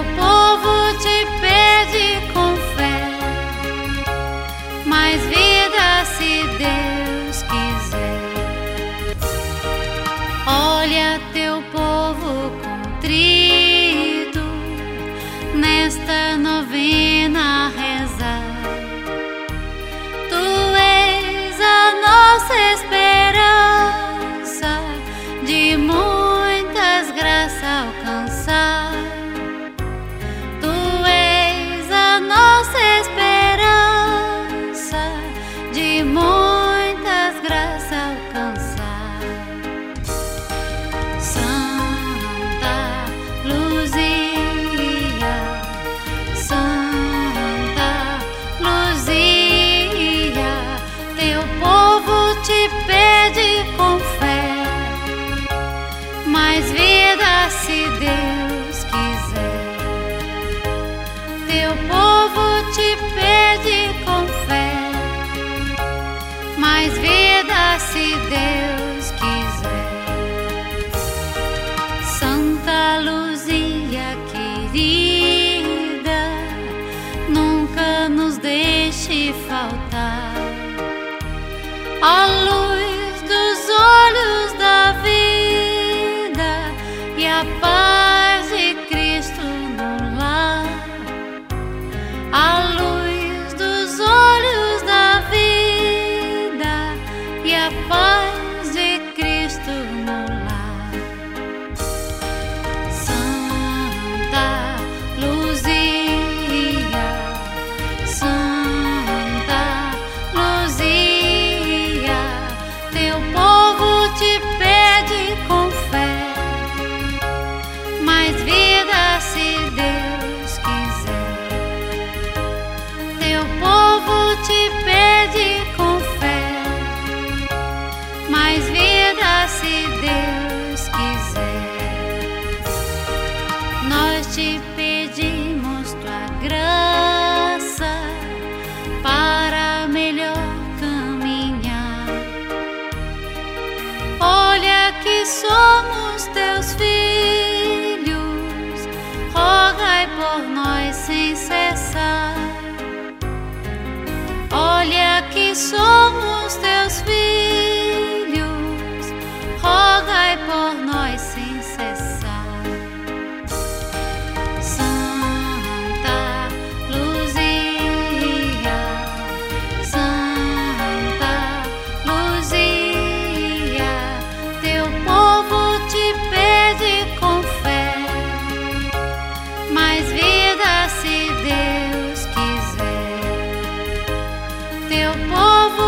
Oh. Teu povo te pede com fé, mais vida se Deus quiser. Santa Luzia querida, nunca nos deixe faltar a luz e a paz de Cristo no te pedimos tua graça para melhor caminhar. Olha que somos teus filhos, rogai por nós sem cessar. Olha que meu povo.